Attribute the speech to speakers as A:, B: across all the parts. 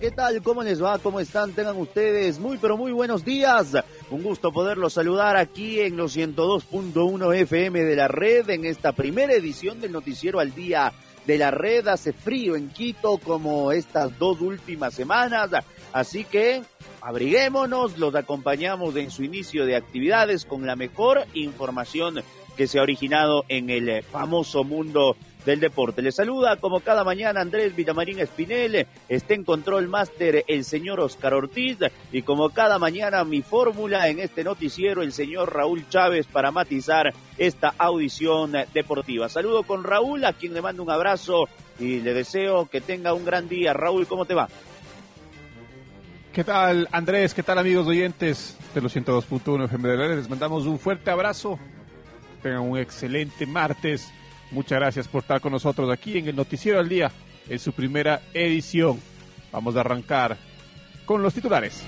A: ¿Qué tal? ¿Cómo les va? ¿Cómo están? Tengan ustedes muy, pero muy buenos días. Un gusto poderlos saludar aquí en los 102.1 FM de la red en esta primera edición del Noticiero al Día de la Red. Hace frío en Quito como estas dos últimas semanas, así que abriguémonos, los acompañamos en su inicio de actividades con la mejor información que se ha originado en el famoso mundo del deporte. Le saluda como cada mañana Andrés Villamarín Espinel, está en control máster el señor Oscar Ortiz y como cada mañana mi fórmula en este noticiero el señor Raúl Chávez para matizar esta audición deportiva. Saludo con Raúl, a quien le mando un abrazo y le deseo que tenga un gran día. Raúl, ¿cómo te va?
B: ¿Qué tal Andrés? ¿Qué tal amigos oyentes de los 102.1 FM Les mandamos un fuerte abrazo. Tengan un excelente martes Muchas gracias por estar con nosotros aquí en el Noticiero al Día, en su primera edición. Vamos a arrancar con los titulares.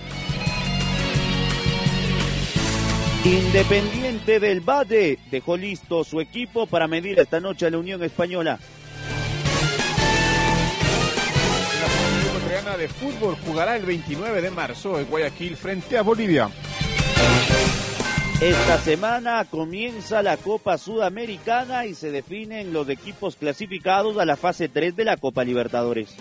A: Independiente del Valle dejó listo su equipo para medir esta noche a la Unión Española.
B: La Ecuatoriana de Fútbol jugará el 29 de marzo en Guayaquil frente a Bolivia.
A: Esta semana comienza la Copa Sudamericana y se definen los equipos clasificados a la fase 3 de la Copa Libertadores.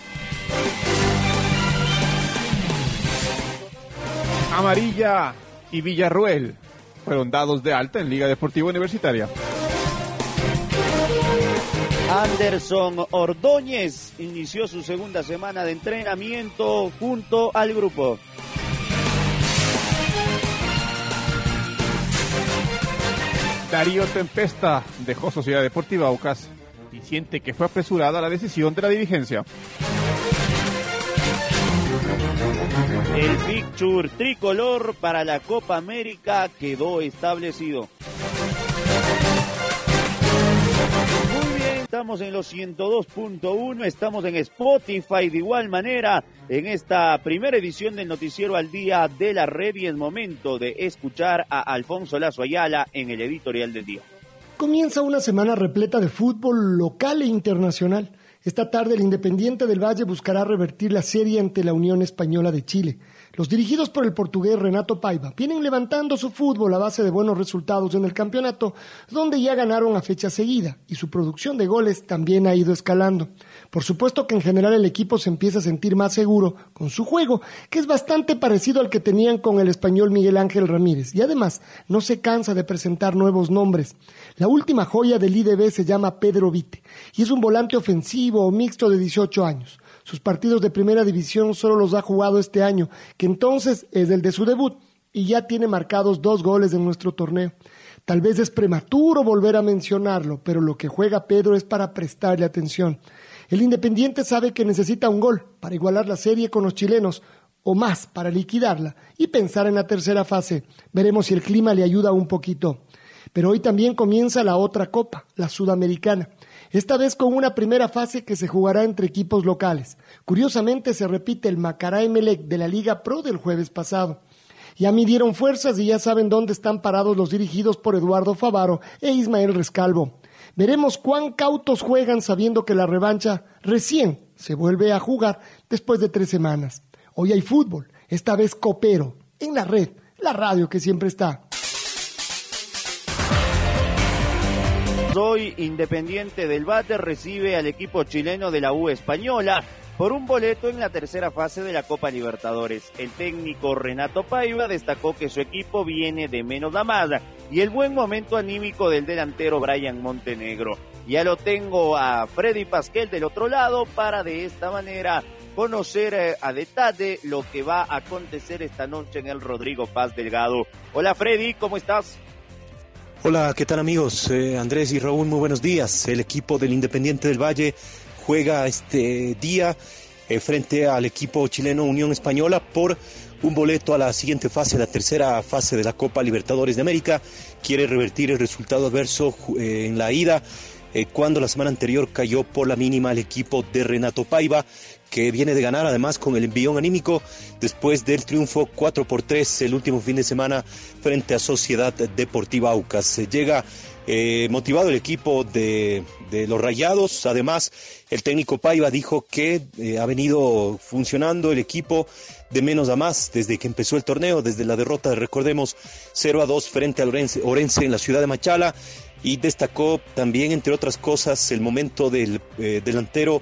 B: Amarilla y Villarruel fueron dados de alta en Liga Deportiva Universitaria.
A: Anderson Ordóñez inició su segunda semana de entrenamiento junto al grupo.
B: Darío Tempesta dejó Sociedad Deportiva Aucas y siente que fue apresurada la decisión de la dirigencia.
A: El picture tricolor para la Copa América quedó establecido. Estamos en los 102.1, estamos en Spotify de igual manera en esta primera edición del Noticiero al Día de la Red y es momento de escuchar a Alfonso Lazo Ayala en el editorial del día.
C: Comienza una semana repleta de fútbol local e internacional. Esta tarde el Independiente del Valle buscará revertir la serie ante la Unión Española de Chile. Los dirigidos por el portugués Renato Paiva vienen levantando su fútbol a base de buenos resultados en el campeonato, donde ya ganaron a fecha seguida, y su producción de goles también ha ido escalando. Por supuesto que en general el equipo se empieza a sentir más seguro con su juego, que es bastante parecido al que tenían con el español Miguel Ángel Ramírez, y además no se cansa de presentar nuevos nombres. La última joya del IDB se llama Pedro Vite, y es un volante ofensivo o mixto de 18 años. Sus partidos de primera división solo los ha jugado este año, que entonces es el de su debut, y ya tiene marcados dos goles en nuestro torneo. Tal vez es prematuro volver a mencionarlo, pero lo que juega Pedro es para prestarle atención. El Independiente sabe que necesita un gol para igualar la serie con los chilenos, o más para liquidarla y pensar en la tercera fase. Veremos si el clima le ayuda un poquito. Pero hoy también comienza la otra copa, la sudamericana esta vez con una primera fase que se jugará entre equipos locales. Curiosamente se repite el Macará Emelec de la Liga Pro del jueves pasado. Ya midieron fuerzas y ya saben dónde están parados los dirigidos por Eduardo Favaro e Ismael Rescalvo. Veremos cuán cautos juegan sabiendo que la revancha recién se vuelve a jugar después de tres semanas. Hoy hay fútbol, esta vez copero, en la red, la radio que siempre está.
A: Hoy Independiente del Bate recibe al equipo chileno de la U española por un boleto en la tercera fase de la Copa Libertadores. El técnico Renato Paiva destacó que su equipo viene de menos amada y el buen momento anímico del delantero Brian Montenegro. Ya lo tengo a Freddy Pasquel del otro lado para de esta manera conocer eh, a detalle lo que va a acontecer esta noche en el Rodrigo Paz Delgado. Hola Freddy, ¿cómo estás?
D: Hola, ¿qué tal amigos? Eh, Andrés y Raúl, muy buenos días. El equipo del Independiente del Valle juega este día eh, frente al equipo chileno Unión Española por un boleto a la siguiente fase, la tercera fase de la Copa Libertadores de América. Quiere revertir el resultado adverso en la ida eh, cuando la semana anterior cayó por la mínima el equipo de Renato Paiva, que viene de ganar además con el envión anímico después del triunfo 4 por 3 el último fin de semana frente a Sociedad Deportiva Aucas. Llega eh, motivado el equipo de, los Rayados. Además, el técnico Paiva dijo que eh, ha venido funcionando el equipo de menos a más desde que empezó el torneo, desde la derrota, recordemos, 0 a 2 frente a Orense en la ciudad de Machala y destacó también, entre otras cosas, el momento del eh, delantero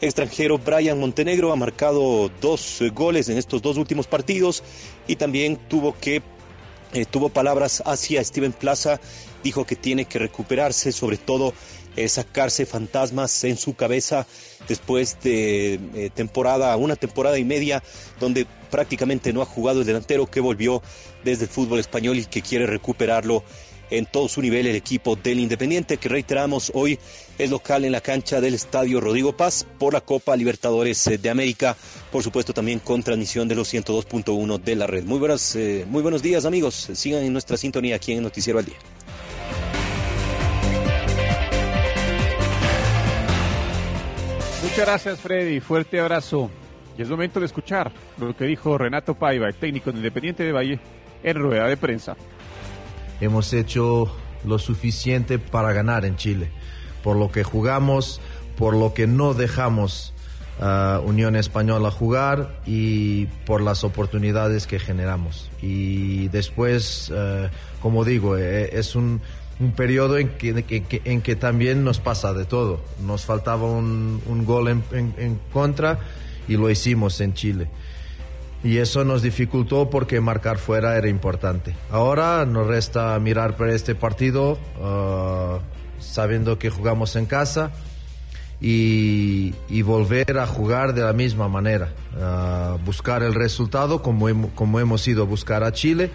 D: extranjero Brian Montenegro. Ha marcado dos eh, goles en estos dos últimos partidos y también tuvo que eh, tuvo palabras hacia Steven Plaza. Dijo que tiene que recuperarse, sobre todo sacarse fantasmas en su cabeza después de temporada, una temporada y media donde prácticamente no ha jugado el delantero que volvió desde el fútbol español y que quiere recuperarlo en todo su nivel el equipo del Independiente, que reiteramos hoy es local en la cancha del Estadio Rodrigo Paz por la Copa Libertadores de América, por supuesto también con transmisión de los 102.1 de la red. Muy, buenas, eh, muy buenos días amigos, sigan en nuestra sintonía aquí en Noticiero al Día.
B: Muchas gracias Freddy, fuerte abrazo. Y es momento de escuchar lo que dijo Renato Paiva, el técnico de Independiente de Valle, en rueda de prensa
E: hemos hecho lo suficiente para ganar en Chile, por lo que jugamos, por lo que no dejamos a Unión Española jugar y por las oportunidades que generamos. Y después, eh, como digo, eh, es un, periodo en que, también nos pasa de todo. Nos faltaba un, gol en contra y lo hicimos en Chile y eso nos dificultó porque marcar fuera era importante. Ahora nos resta mirar para este partido uh, sabiendo que jugamos en casa y, volver a jugar de la misma manera, uh, buscar el resultado como, como hemos ido a buscar a Chile.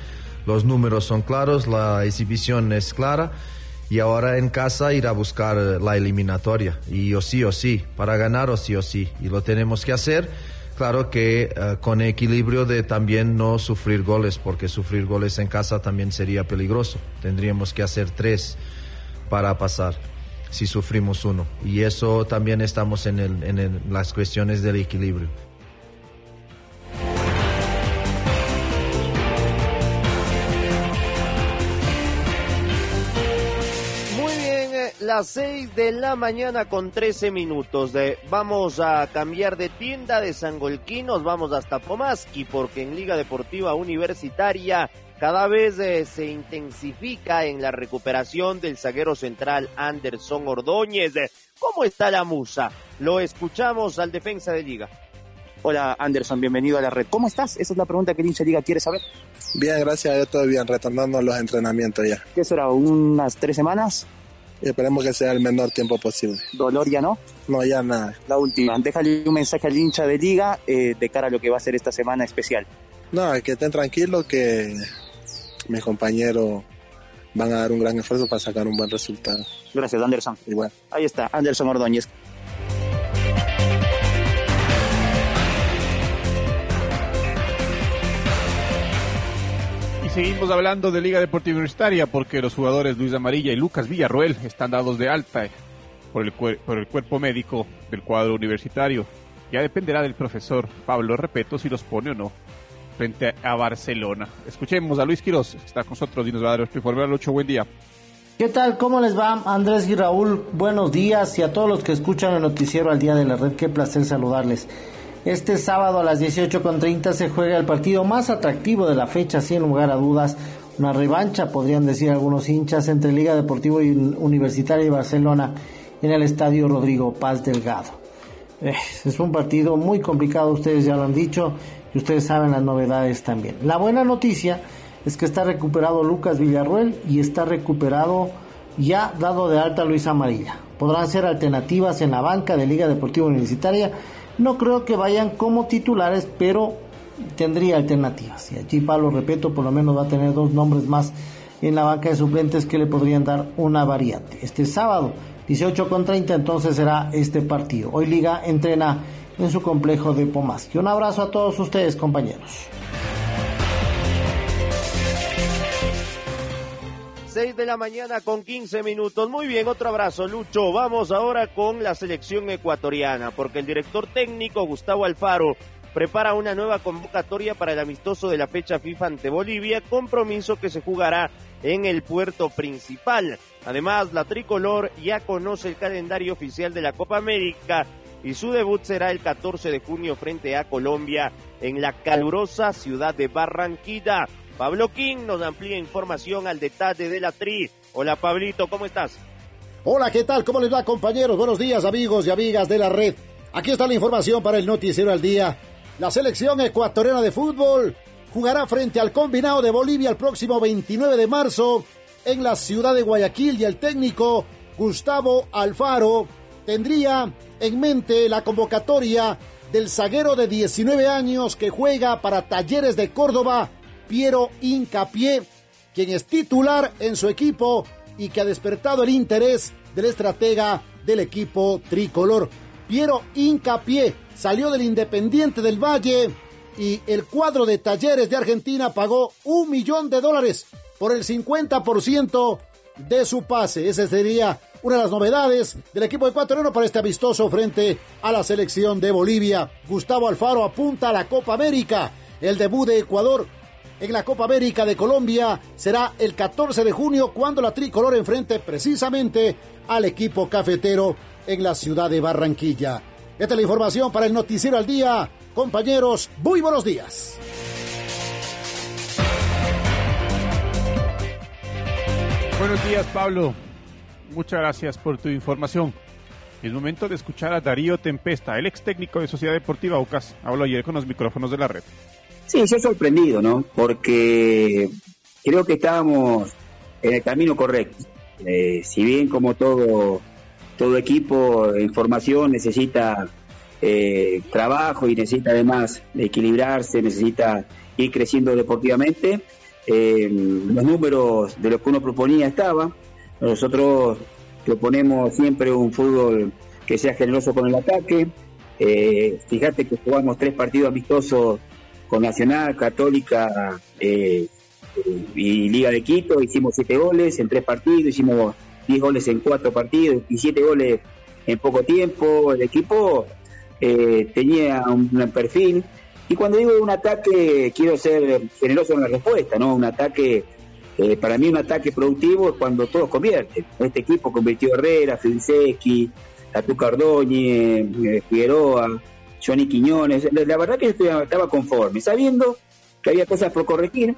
E: Los números son claros, la exhibición es clara y ahora en casa ir a buscar la eliminatoria y o sí o sí, para ganar o sí o sí, y lo tenemos que hacer claro que eh, con equilibrio de también no sufrir goles, porque sufrir goles en casa también sería peligroso. Tendríamos que hacer tres para pasar si sufrimos uno. Y eso también estamos en, en las cuestiones del equilibrio.
A: Las 6 de la mañana con 13 minutos. De, vamos a cambiar de tienda de Sangolquí, nos vamos hasta Pomaski, porque en Liga Deportiva Universitaria cada vez eh, se intensifica en la recuperación del zaguero central Anderson Ordóñez. ¿Cómo está la musa? Lo escuchamos al defensa de Liga.
F: Hola Anderson, bienvenido a la red. ¿Cómo estás? Esa es la pregunta que el hincha Liga quiere saber.
G: Bien, gracias, yo todo bien, retornando a los entrenamientos ya.
F: ¿Qué será? ¿Unas tres semanas?
G: Y esperemos que sea el menor tiempo posible.
F: ¿Dolor ya no?
G: No, ya nada.
F: La última, déjale un mensaje al hincha de liga eh, de cara a lo que va a ser esta semana especial.
G: No, que estén tranquilos que mis compañeros van a dar un gran esfuerzo para sacar un buen resultado.
F: Gracias, Anderson.
G: Igual.
F: Ahí está, Anderson Ordóñez.
B: Seguimos hablando de Liga Deportiva Universitaria porque los jugadores Luis Amarilla y Lucas Villarroel están dados de alta por el, por el cuerpo médico del cuadro universitario. Ya dependerá del profesor Pablo Repeto si los pone o no frente a Barcelona. Escuchemos a Luis Quiroz, que está con nosotros y nos va a dar nuestro informe. Lucho, buen día.
H: ¿Qué tal? ¿Cómo les va? Andrés y Raúl, buenos días y a todos los que escuchan el noticiero al día de la red, qué placer saludarles. Este sábado a las 18.30 se juega el partido más atractivo de la fecha, sin lugar a dudas. Una revancha, podrían decir algunos hinchas, entre Liga Deportiva Universitaria y Barcelona en el Estadio Rodrigo Paz Delgado. Eh, es un partido muy complicado, ustedes ya lo han dicho, y ustedes saben las novedades también. La buena noticia es que está recuperado Lucas Villarruel y está recuperado ya dado de alta Luis Amarilla. podrán ser alternativas en la banca de Liga Deportiva Universitaria. No creo que vayan como titulares, pero tendría alternativas. Y allí Pablo Repeto por lo menos va a tener dos nombres más en la banca de suplentes que le podrían dar una variante. Este sábado, 18 con 30, entonces será este partido. Hoy Liga entrena en su complejo de Pomas. Y un abrazo a todos ustedes, compañeros.
A: 6 de la mañana con 15 minutos. Muy bien, otro abrazo, Lucho. Vamos ahora con la selección ecuatoriana, porque el director técnico Gustavo Alfaro prepara una nueva convocatoria para el amistoso de la fecha FIFA ante Bolivia, compromiso que se jugará en el puerto principal. Además, la tricolor ya conoce el calendario oficial de la Copa América y su debut será el 14 de junio frente a Colombia en la calurosa ciudad de Barranquilla. Pablo King nos amplía información al detalle de la tri. Hola Pablito, ¿cómo estás?
I: Hola, ¿qué tal? ¿Cómo les va compañeros? Buenos días amigos y amigas de la red. Aquí está la información para el noticiero al día. La selección ecuatoriana de fútbol jugará frente al combinado de Bolivia el próximo 29 de marzo en la ciudad de Guayaquil y el técnico Gustavo Alfaro tendría en mente la convocatoria del zaguero de 19 años que juega para Talleres de Córdoba Piero Incapié, quien es titular en su equipo y que ha despertado el interés del estratega del equipo tricolor. Piero Incapié salió del Independiente del Valle y el cuadro de Talleres de Argentina pagó un millón de dólares por el 50% de su pase. Esa sería una de las novedades del equipo ecuatoriano para este amistoso frente a la selección de Bolivia. Gustavo Alfaro apunta a la Copa América. El debut de Ecuador en la Copa América de Colombia será el 14 de junio cuando la tricolor enfrente precisamente al equipo cafetero en la ciudad de Barranquilla. Esta es la información para el Noticiero al Día. Compañeros, muy buenos días.
B: Buenos días, Pablo. Muchas gracias por tu información. Es momento de escuchar a Darío Tempesta, el ex técnico de Sociedad Deportiva Aucas. Habló ayer con los micrófonos de la red.
J: Sí, ha sorprendido, ¿no? Porque creo que estábamos en el camino correcto. Eh, si bien como todo, todo equipo en formación necesita eh, trabajo y necesita además equilibrarse, necesita ir creciendo deportivamente, eh, los números de lo que uno proponía estaban. Nosotros proponemos siempre un fútbol que sea generoso con el ataque. fíjate que jugamos tres partidos amistosos con Nacional, Católica eh, y Liga de Quito, hicimos siete goles en tres partidos, hicimos diez goles en cuatro partidos y siete goles en poco tiempo. El equipo eh, tenía un, perfil. Y cuando digo un ataque, quiero ser generoso en la respuesta, ¿no? Un ataque, eh, para mí un ataque productivo es cuando todos convierten. Este equipo convirtió Herrera, Finseki, Tatu Cardóñez, Figueroa, Johnny Quiñones. La, verdad que estaba conforme, sabiendo que había cosas por corregir.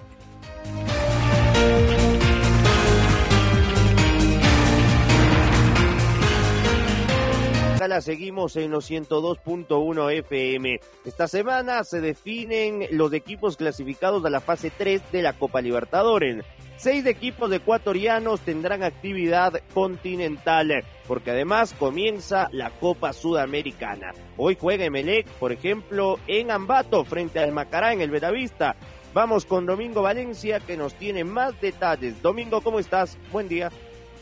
A: Seguimos en los 102.1 FM. Esta semana se definen los equipos clasificados a la fase 3 de la Copa Libertadores. Seis equipos ecuatorianos tendrán actividad continental, porque además comienza la Copa Sudamericana. Hoy juega Emelec, por ejemplo, en Ambato frente al Macará en el Bedavista. Vamos con Domingo Valencia que nos tiene más detalles. Domingo, ¿cómo estás? Buen día.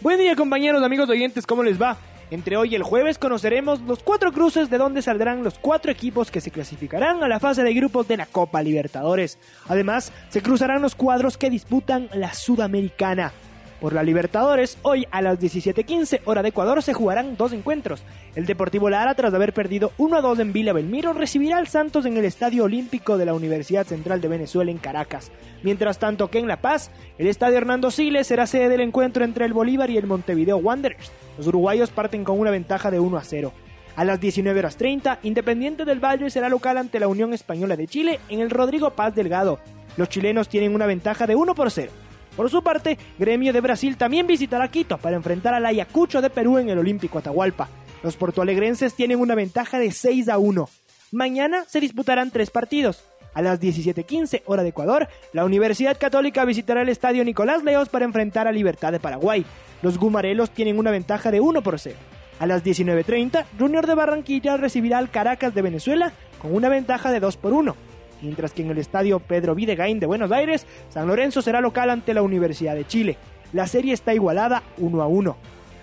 K: Buen día compañeros, amigos oyentes, ¿cómo les va? Entre hoy y el jueves conoceremos los cuatro cruces de donde saldrán los cuatro equipos que se clasificarán a la fase de grupos de la Copa Libertadores. Además, se cruzarán los cuadros que disputan la Sudamericana. Por la Libertadores, hoy a las 17.15 hora de Ecuador se jugarán dos encuentros. El Deportivo Lara, tras haber perdido 1 a 2 en Villa Belmiro, recibirá al Santos en el Estadio Olímpico de la Universidad Central de Venezuela en Caracas. Mientras tanto que en La Paz, el Estadio Hernando Siles será sede del encuentro entre el Bolívar y el Montevideo Wanderers. Los uruguayos parten con una ventaja de 1 a 0. A las 19 horas 30, Independiente del Valle será local ante la Unión Española de Chile en el Rodrigo Paz Delgado. Los chilenos tienen una ventaja de 1 por 0. Por su parte, Gremio de Brasil también visitará Quito para enfrentar al Ayacucho de Perú en el Olímpico Atahualpa. Los portoalegrenses tienen una ventaja de 6 a 1. Mañana se disputarán tres partidos. A las 17:15 hora de Ecuador, la Universidad Católica visitará el Estadio Nicolás Leos para enfrentar a Libertad de Paraguay. Los gumarelos tienen una ventaja de 1 por 0. A las 19.30, Junior de Barranquilla recibirá al Caracas de Venezuela con una ventaja de 2 por 1. Mientras que en el estadio Pedro Videgain de Buenos Aires, San Lorenzo será local ante la Universidad de Chile. La serie está igualada 1 a 1.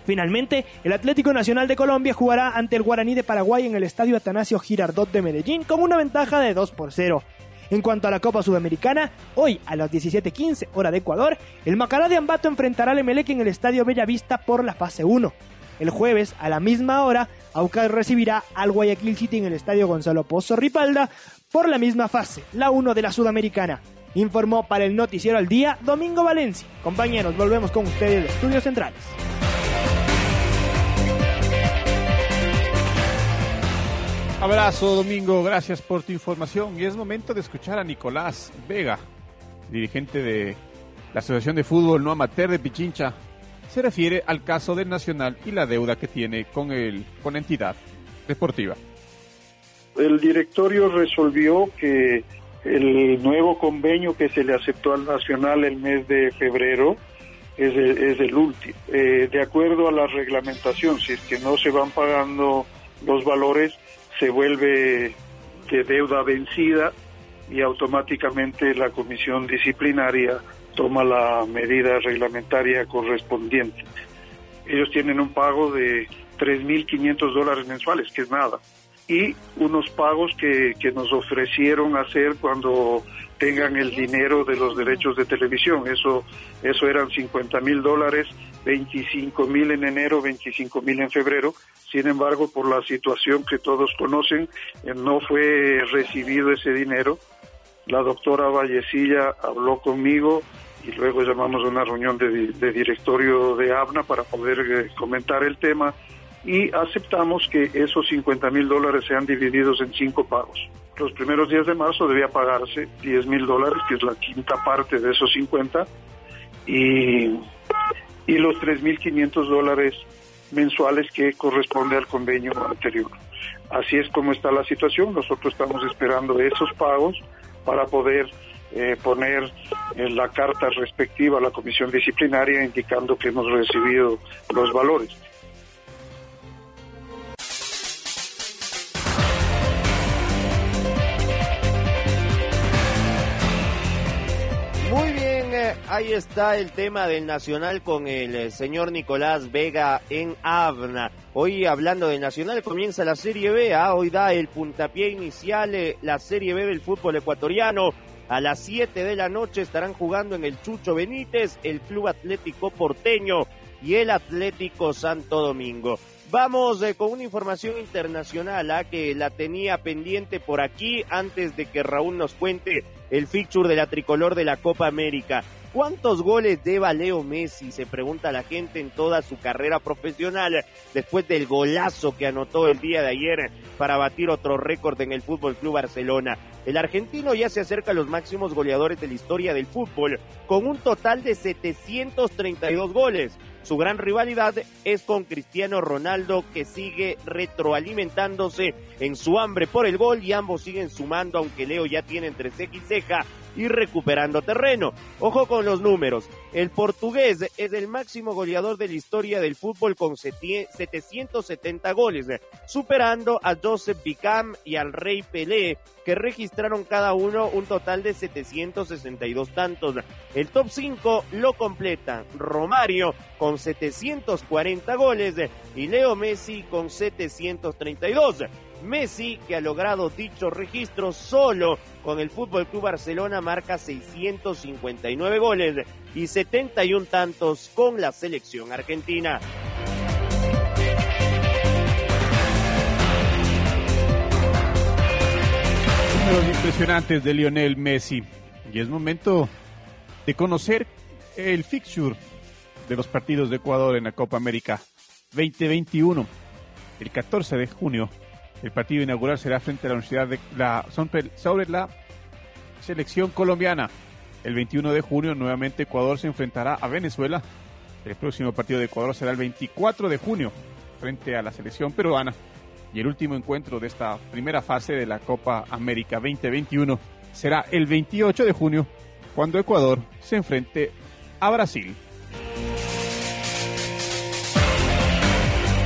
K: Finalmente, el Atlético Nacional de Colombia jugará ante el Guaraní de Paraguay en el estadio Atanasio Girardot de Medellín con una ventaja de 2 por 0. En cuanto a la Copa Sudamericana, hoy a las 17.15 hora de Ecuador, el Macará de Ambato enfrentará al Emelec en el Estadio Bellavista por la fase 1. El jueves, a la misma hora, Aucas recibirá al Guayaquil City en el Estadio Gonzalo Pozo Ripalda por la misma fase, la 1 de la Sudamericana. Informó para el Noticiero al Día Domingo Valencia. Compañeros, volvemos con ustedes de Estudios Centrales.
B: Abrazo Domingo, gracias por tu información y es momento de escuchar a Nicolás Vega, dirigente de la Asociación de Fútbol No Amateur de Pichincha. Se refiere al caso del Nacional y la deuda que tiene con, el, con entidad deportiva.
L: El directorio resolvió que el nuevo convenio que se le aceptó al Nacional el mes de febrero es el, es el último. Eh, de acuerdo a la reglamentación, si es que no se van pagando los valores, se vuelve de deuda vencida y automáticamente la comisión disciplinaria toma la medida reglamentaria correspondiente. Ellos tienen un pago de 3.500 dólares mensuales, que es nada, y unos pagos que, que nos ofrecieron hacer cuando tengan el dinero de los derechos de televisión. Eso, eso eran 50 mil dólares, 25 mil en enero, 25 mil en febrero. Sin embargo, por la situación que todos conocen, eh, no fue recibido ese dinero. La doctora Vallecilla habló conmigo y luego llamamos a una reunión de, de directorio de ABNA para poder eh, comentar el tema y aceptamos que esos 50 mil dólares sean divididos en cinco pagos. Los primeros días de marzo debía pagarse 10 mil dólares, que es la quinta parte de esos 50, y, y los 3.500 dólares mensuales que corresponde al convenio anterior. Así es como está la situación. Nosotros estamos esperando esos pagos para poder eh, poner en la carta respectiva a la comisión disciplinaria indicando que hemos recibido los valores.
A: Ahí está el tema del Nacional con el eh, señor Nicolás Vega en Avna. Hoy hablando del Nacional comienza la Serie B, ah, hoy da el puntapié inicial eh, la Serie B del fútbol ecuatoriano. A las 7 de la noche estarán jugando en el Chucho Benítez, el Club Atlético Porteño y el Atlético Santo Domingo. Vamos eh, con una información internacional ah, que la tenía pendiente por aquí antes de que Raúl nos cuente el fixture de la tricolor de la Copa América. ¿Cuántos goles deba Leo Messi? Se pregunta la gente en toda su carrera profesional después del golazo que anotó el día de ayer para batir otro récord en el Fútbol Club Barcelona. El argentino ya se acerca a los máximos goleadores de la historia del fútbol con un total de 732 goles. Su gran rivalidad es con Cristiano Ronaldo que sigue retroalimentándose en su hambre por el gol y ambos siguen sumando aunque Leo ya tiene entre ceja y ceja y recuperando terreno. Ojo con los números. El portugués es el máximo goleador de la historia del fútbol con 770 goles, superando a Joseph Bicam y al Rey Pelé, que registraron cada uno un total de 762 tantos. El top 5 lo completa Romario con 740 goles y Leo Messi con 732. Messi, que ha logrado dicho registro solo con el Fútbol Club Barcelona, marca 659 goles y 71 tantos con la selección argentina.
B: Números impresionantes de Lionel Messi. Y es momento de conocer el fixture de los partidos de Ecuador en la Copa América 2021. El 14 de junio el partido inaugural será frente a la Universidad de la sobre la selección colombiana. El 21 de junio nuevamente Ecuador se enfrentará a Venezuela. El próximo partido de Ecuador será el 24 de junio frente a la selección peruana. Y el último encuentro de esta primera fase de la Copa América 2021 será el 28 de junio cuando Ecuador se enfrente a Brasil.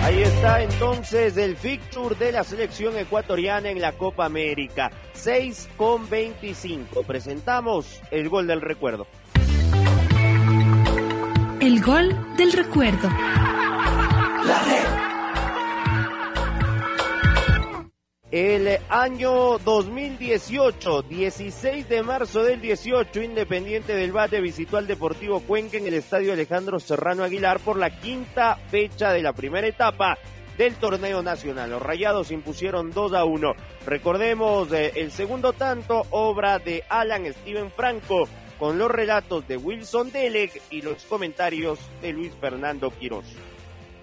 A: Ahí está entonces el fixture de la selección ecuatoriana en la Copa América. 6 con 25. Presentamos el gol del recuerdo.
M: El gol del recuerdo.
A: El año 2018, 16 de marzo del 18, Independiente del Valle visitó al Deportivo Cuenca en el Estadio Alejandro Serrano Aguilar por la quinta fecha de la primera etapa del torneo nacional. Los Rayados impusieron 2 a 1. Recordemos eh, el segundo tanto, obra de Alan Steven Franco, con los relatos de Wilson Deleg y los comentarios de Luis Fernando Quiroz.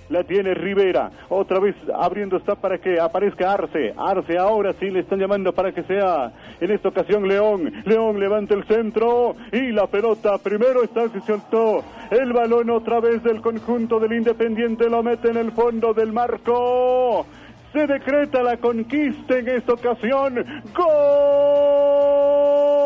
N: La tiene Rivera. Otra vez abriendo está para que aparezca Arce. Arce ahora sí le están llamando para que sea en esta ocasión León. León levanta el centro y la pelota primero está que soltó el balón otra vez del conjunto del Independiente. Lo mete en el fondo del marco. Se decreta la conquista en esta ocasión. ¡Gol!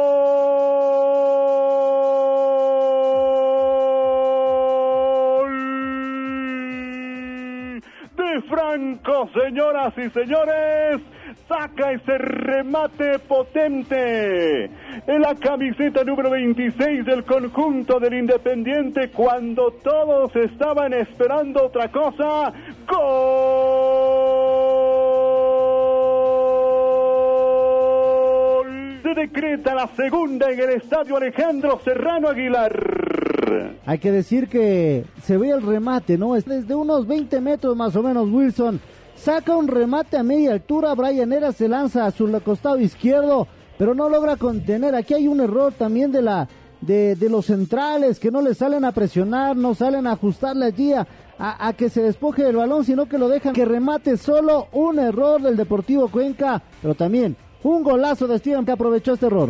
N: Franco, señoras y señores saca ese remate potente en la camiseta número 26 del conjunto del Independiente cuando todos estaban esperando otra cosa. ¡Gol! Se decreta la segunda en el estadio Alejandro Serrano Aguilar.
O: Hay que decir que se ve el remate, ¿no? Es desde unos 20 metros más o menos Wilson. Saca un remate a media altura, Brian Era se lanza a su costado izquierdo, pero no logra contener. Aquí hay un error también de la de, los centrales que no le salen a presionar, no salen a ajustarle allí a, a, a que se despoje del balón, sino que lo dejan que remate solo. Un error del Deportivo Cuenca, pero también un golazo de Steven que aprovechó este error.